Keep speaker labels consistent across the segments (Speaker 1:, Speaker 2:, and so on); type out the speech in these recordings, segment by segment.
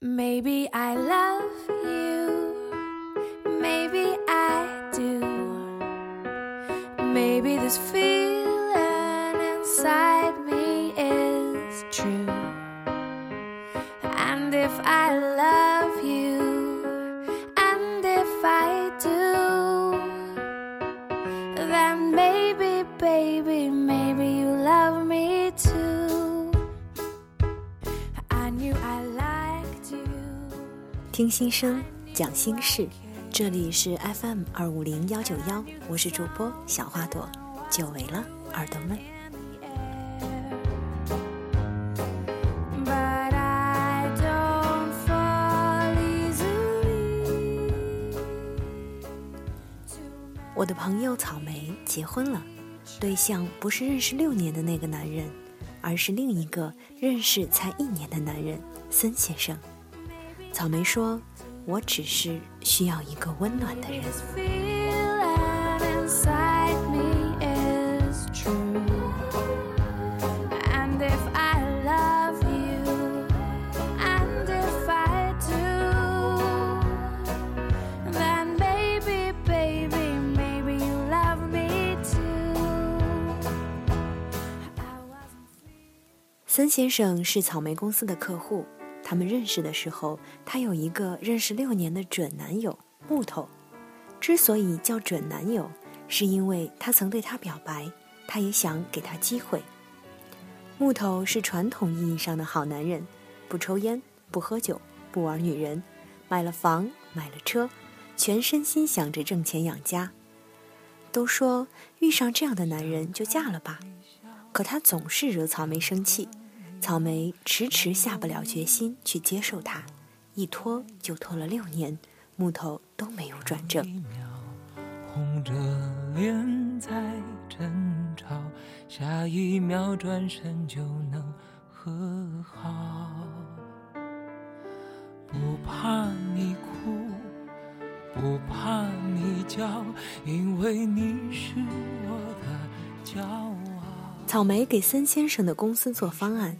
Speaker 1: Maybe I love you,
Speaker 2: 听心声，讲心事，这里是 FM 二五零幺九幺，我是主播小花朵，久违了，耳朵们。
Speaker 1: But I don't fall easily.
Speaker 2: 我的朋友草莓结婚了，对象不是认识六年的那个男人，而是另一个认识才一年的男人森先生。草莓说：“我只是需要一个温暖的人。
Speaker 1: This feeling inside me is true. And if I love you, and if I do, then maybe, baby, maybe you love me too. I wasn't ”
Speaker 2: 森先生是草莓公司的客户，他们认识的时候，她有一个认识六年的准男友木头。之所以叫准男友，是因为他曾对他表白，他也想给他机会。木头是传统意义上的好男人，不抽烟，不喝酒，不玩女人，买了房，买了车，全身心想着挣钱养家。都说遇上这样的男人就嫁了吧，可他总是惹草莓生气，草莓迟迟下不了决心去接受它，一拖就拖了六年，木头都没有转正。
Speaker 3: 红着脸在争吵，下一秒转身就能和好。不怕你哭，不怕你叫，因为你是我的骄傲。
Speaker 2: 草莓给森先生的公司做方案，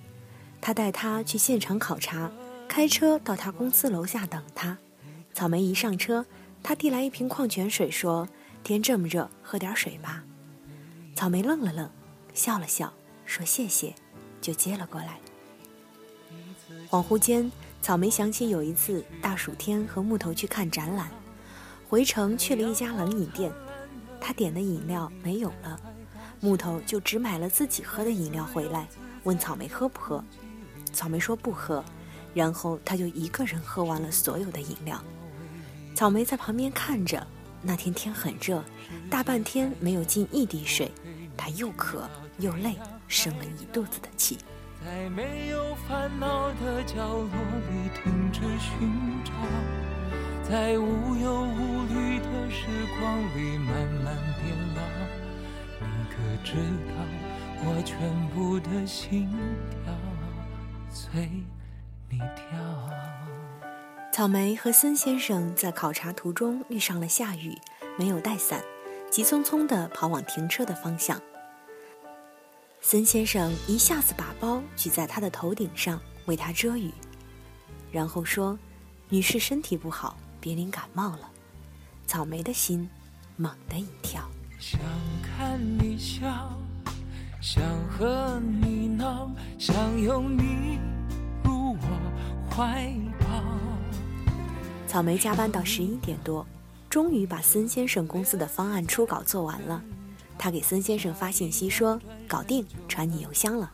Speaker 2: 他带他去现场考察，开车到他公司楼下等他。草莓一上车，他递来一瓶矿泉水，说：“天这么热，喝点水吧。”草莓愣了愣，笑了笑，说：“谢谢。”就接了过来。恍惚间，草莓想起有一次大暑天和木头去看展览，回程去了一家冷饮店，他点的饮料没有了。木头就只买了自己喝的饮料回来，问草莓喝不喝。草莓说不喝，然后他就一个人喝完了所有的饮料。草莓在旁边看着。那天天很热，大半天没有进一滴水，他又渴又累，生了一肚子的气。
Speaker 3: 在没有烦恼的角落里停止寻找，在无忧无虑的时光里慢慢变老。你可知道，我全部的心跳随你跳。
Speaker 2: 草莓和森先生在考察途中遇上了下雨，没有带伞，急匆匆地跑往停车的方向。森先生一下子把包举在他的头顶上，为他遮雨，然后说：“女士身体不好，别淋感冒了。”草莓的心猛地一跳。
Speaker 3: 想看你笑，想和你闹，想拥你怀抱。
Speaker 2: 草莓加班到十一点多，终于把森先生公司的方案初稿做完了。他给森先生发信息说：“搞定，传你邮箱了。”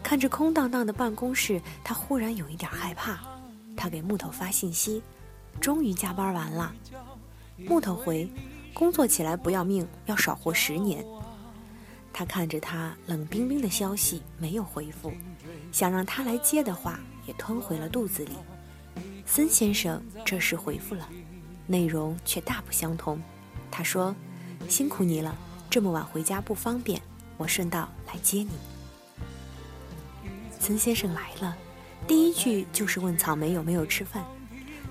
Speaker 2: 看着空荡荡的办公室，他忽然有一点害怕。他给木头发信息：“终于加班完了。”木头回：“工作起来不要命，要少活十年。”他看着他冷冰冰的消息，没有回复，想让他来接的话也吞回了肚子里。森先生这时回复了，内容却大不相同。他说：“辛苦你了，这么晚回家不方便，我顺道来接你。”森先生来了，第一句就是问草莓有没有吃饭。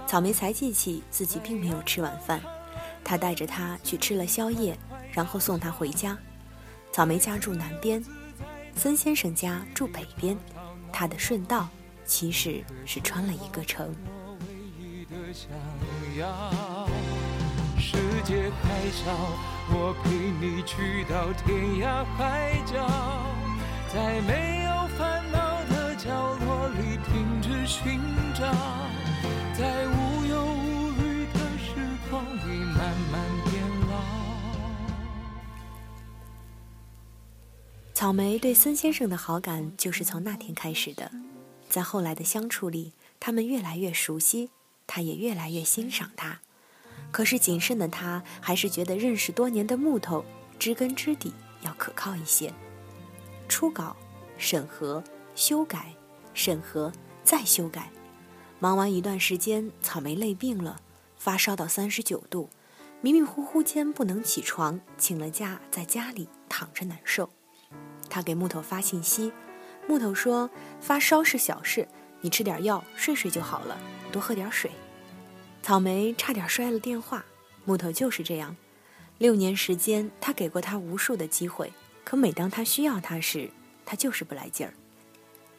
Speaker 2: 草莓才记起自己并没有吃晚饭，他带着他去吃了宵夜，然后送他回家。草莓家住南边，森先生家住北边，他的顺道其实是穿了一个城。
Speaker 3: 世界还小，我陪你去到天涯海角，在没有烦恼的角落里停止寻找，在无忧无虑的时光里慢慢变老。
Speaker 2: 草莓对孙先生的好感就是从那天开始的，在后来的相处里，他们越来越熟悉，他也越来越欣赏他。可是谨慎的他还是觉得认识多年的木头知根知底要可靠一些。初稿、审核、修改、审核再修改，忙完一段时间，草莓累病了，发烧到三十九度，迷迷糊糊间不能起床，请了假，在家里躺着难受。他给木头发信息，木头说发烧是小事，你吃点药睡睡就好了，多喝点水。草莓差点摔了电话，木头就是这样。六年时间，他给过他无数的机会，可每当他需要他时，他就是不来劲儿。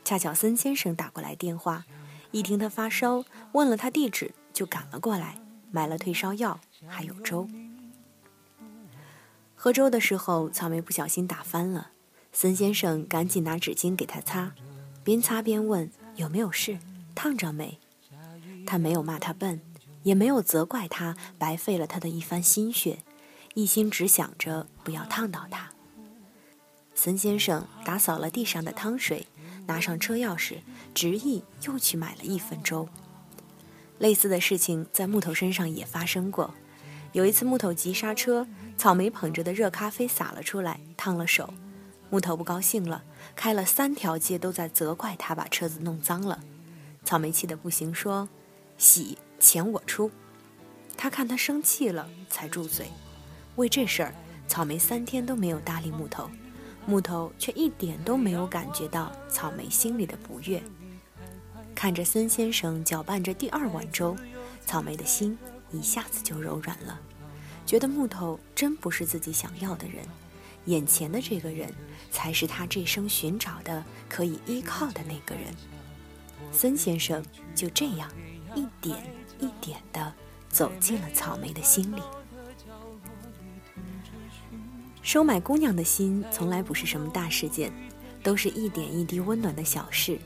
Speaker 2: 恰巧森先生打过来电话，一听他发烧，问了他地址，就赶了过来，买了退烧药，还有粥。喝粥的时候，草莓不小心打翻了，森先生赶紧拿纸巾给他擦，边擦边问有没有事，烫着没？他没有骂他笨。也没有责怪他白费了他的一番心血，一心只想着不要烫到他。森先生打扫了地上的汤水，拿上车钥匙，执意又去买了一份粥。类似的事情在木头身上也发生过。有一次木头急刹车，草莓捧着的热咖啡洒了出来，烫了手。木头不高兴了，开了三条街都在责怪他把车子弄脏了。草莓气得不行，说：“洗。”钱我出，他看他生气了，才住嘴。为这事儿，草莓三天都没有搭理木头，木头却一点都没有感觉到草莓心里的不悦。看着孙先生搅拌着第二碗粥，草莓的心一下子就柔软了，觉得木头真不是自己想要的人，眼前的这个人才是他这生寻找的可以依靠的那个人。孙先生就这样一点。一点的走进了草莓的心里。收买姑娘的心从来不是什么大事件，都是一点一滴温暖的小事。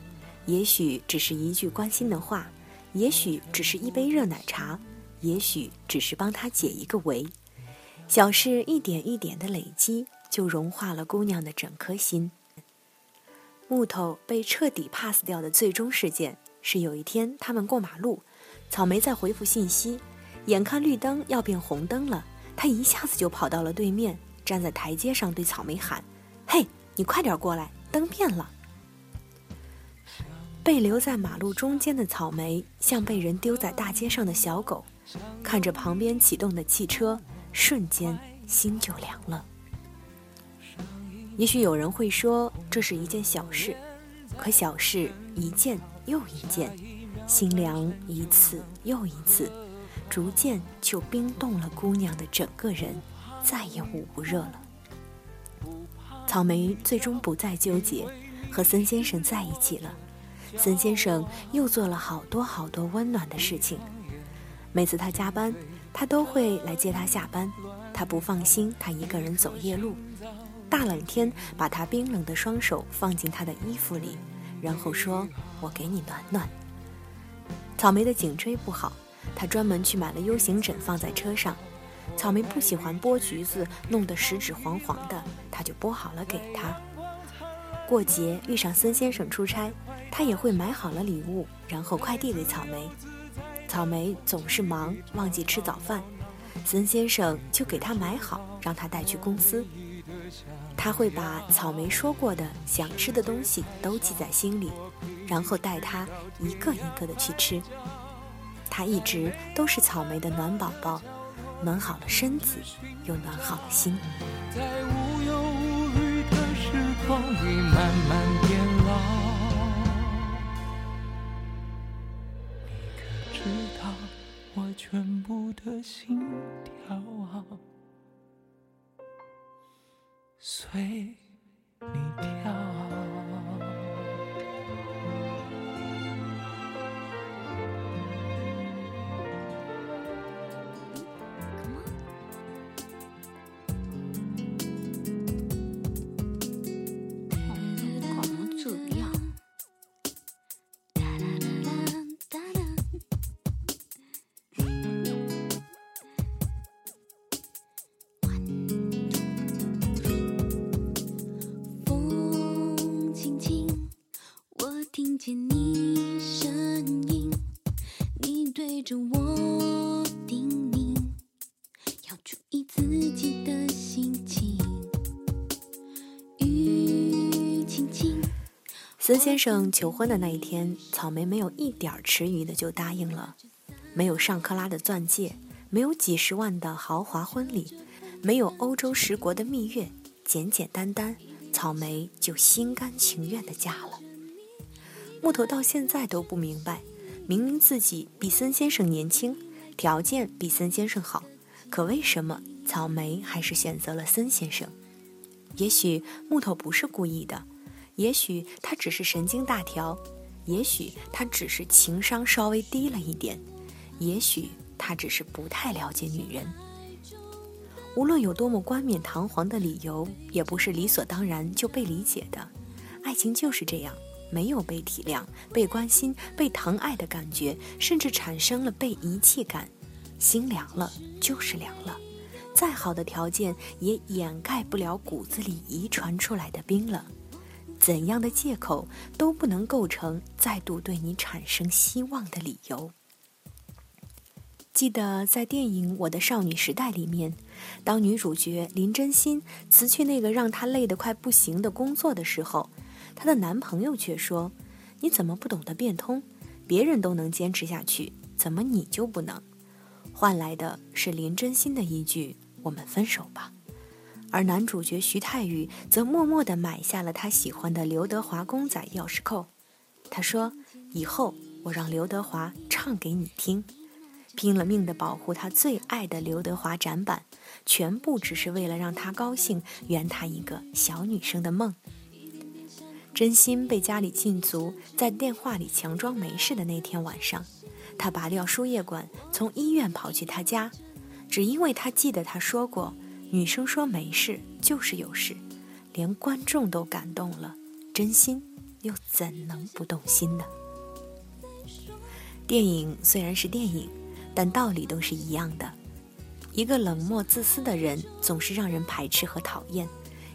Speaker 2: 也许只是一句关心的话，也许只是一杯热奶茶，也许只是帮她解一个围。小事一点一点的累积，就融化了姑娘的整颗心。木头被彻底 pass 掉的最终事件是有一天他们过马路。草莓在回复信息，眼看绿灯要变红灯了，他一下子就跑到了对面，站在台阶上对草莓喊：“嘿，你快点过来，灯变了！”被留在马路中间的草莓像被人丢在大街上的小狗，看着旁边启动的汽车，瞬间心就凉了。也许有人会说这是一件小事，可小事一件又一件。心凉一次又一次，逐渐就冰冻了姑娘的整个人，再也捂不热了。草莓最终不再纠结，和森先生在一起了。森先生又做了好多好多温暖的事情。每次他加班，他都会来接他下班。他不放心他一个人走夜路，大冷天把他冰冷的双手放进他的衣服里，然后说：“我给你暖暖。”草莓的颈椎不好，他专门去买了 U 型枕放在车上。草莓不喜欢剥橘子，弄得食指黄黄的，他就剥好了给他。过节遇上孙先生出差，他也会买好了礼物，然后快递给草莓。草莓总是忙，忘记吃早饭，孙先生就给他买好，让他带去公司。他会把草莓说过的想吃的东西都记在心里。然后带他一个一个的去吃，他一直都是草莓的暖宝宝，暖好了身子，又暖好了心。
Speaker 3: 在无忧无虑的时光里慢慢变老，你可知道我全部的心跳啊，随你跳。
Speaker 2: 孙先生求婚的那一天，草莓没有一点迟疑的就答应了，没有上克拉的钻戒，没有几十万的豪华婚礼，没有欧洲十国的蜜月，简简单单，草莓就心甘情愿的嫁了。木头到现在都不明白，明明自己比孙先生年轻，条件比孙先生好，可为什么草莓还是选择了孙先生？也许木头不是故意的。也许他只是神经大条，也许他只是情商稍微低了一点，也许他只是不太了解女人。无论有多么冠冕堂皇的理由，也不是理所当然就被理解的。爱情就是这样，没有被体谅、被关心、被疼爱的感觉，甚至产生了被遗弃感，心凉了就是凉了。再好的条件也掩盖不了骨子里遗传出来的冰冷。怎样的借口都不能构成再度对你产生希望的理由。记得在电影《我的少女时代》里面，当女主角林真心辞去那个让她累得快不行的工作的时候，她的男朋友却说：“你怎么不懂得变通？别人都能坚持下去，怎么你就不能？”换来的是林真心的一句：“我们分手吧。”而男主角徐太宇则默默地买下了他喜欢的刘德华公仔钥匙扣。他说：“以后我让刘德华唱给你听。”拼了命地保护他最爱的刘德华展板，全部只是为了让他高兴，圆他一个小女生的梦。真心被家里禁足，在电话里强装没事的那天晚上，他拔掉输液管，从医院跑去他家，只因为他记得他说过。女生说没事就是有事，连观众都感动了，真心又怎能不动心呢？电影虽然是电影，但道理都是一样的。一个冷漠自私的人总是让人排斥和讨厌，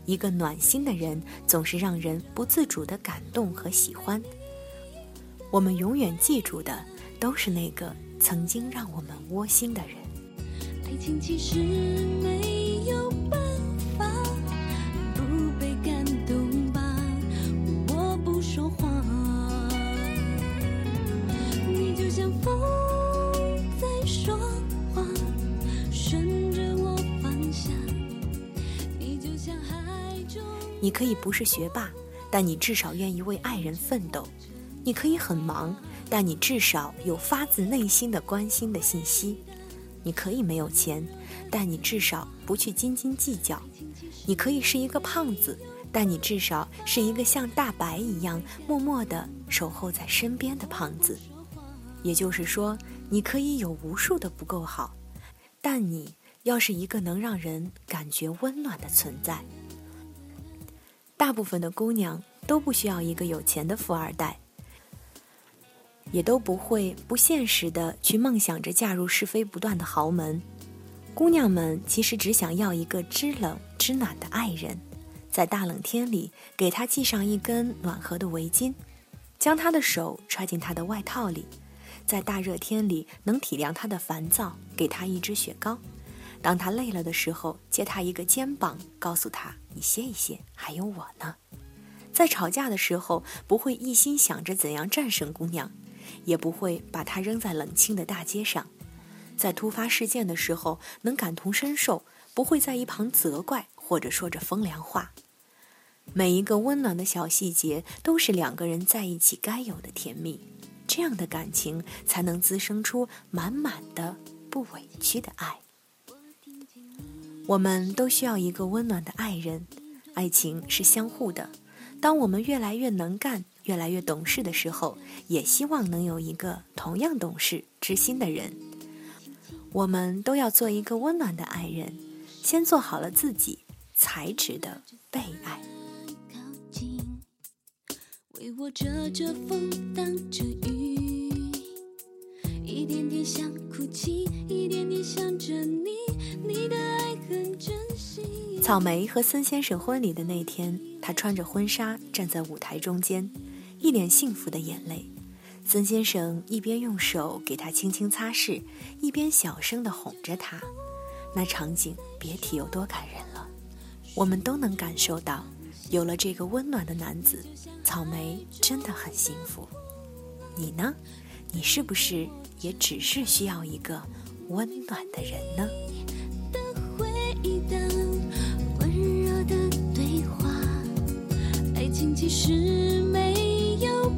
Speaker 2: 一个暖心的人总是让人不自主的感动和喜欢。我们永远记住的都是那个曾经让我们窝心的人。爱情其实没。你可以不是学霸，但你至少愿意为爱人奋斗。你可以很忙，但你至少有发自内心的关心的信息。你可以没有钱。但你至少不去斤斤计较，你可以是一个胖子，但你至少是一个像大白一样默默地守候在身边的胖子。也就是说，你可以有无数的不够好，但你要是一个能让人感觉温暖的存在。大部分的姑娘都不需要一个有钱的富二代，也都不会不现实的去梦想着嫁入是非不断的豪门。姑娘们其实只想要一个知冷知暖的爱人，在大冷天里给他系上一根暖和的围巾，将他的手揣进他的外套里，在大热天里能体谅他的烦躁，给他一支雪糕。当他累了的时候，借他一个肩膀，告诉他你歇一歇，还有我呢。在吵架的时候，不会一心想着怎样战胜姑娘，也不会把她扔在冷清的大街上。在突发事件的时候，能感同身受，不会在一旁责怪或者说着风凉话。每一个温暖的小细节，都是两个人在一起该有的甜蜜。这样的感情，才能滋生出满满的不委屈的爱。我们都需要一个温暖的爱人，爱情是相互的。当我们越来越能干、越来越懂事的时候，也希望能有一个同样懂事、知心的人。我们都要做一个温暖的爱人，先做好了自己，才值得被爱。为我遮着风，挡着雨，一点点想哭泣，一点点想着你，你的爱。草莓和孙先生婚礼的那天他穿着婚纱站在舞台中间一脸幸福的眼泪。孙先生一边用手给她轻轻擦拭一边小声的哄着她那场景别提有多感人了。我们都能感受到有了这个温暖的男子草莓真的很幸福。你呢？你是不是也只是需要一个温暖的人呢？
Speaker 4: 一等温柔的对话。爱情其实没有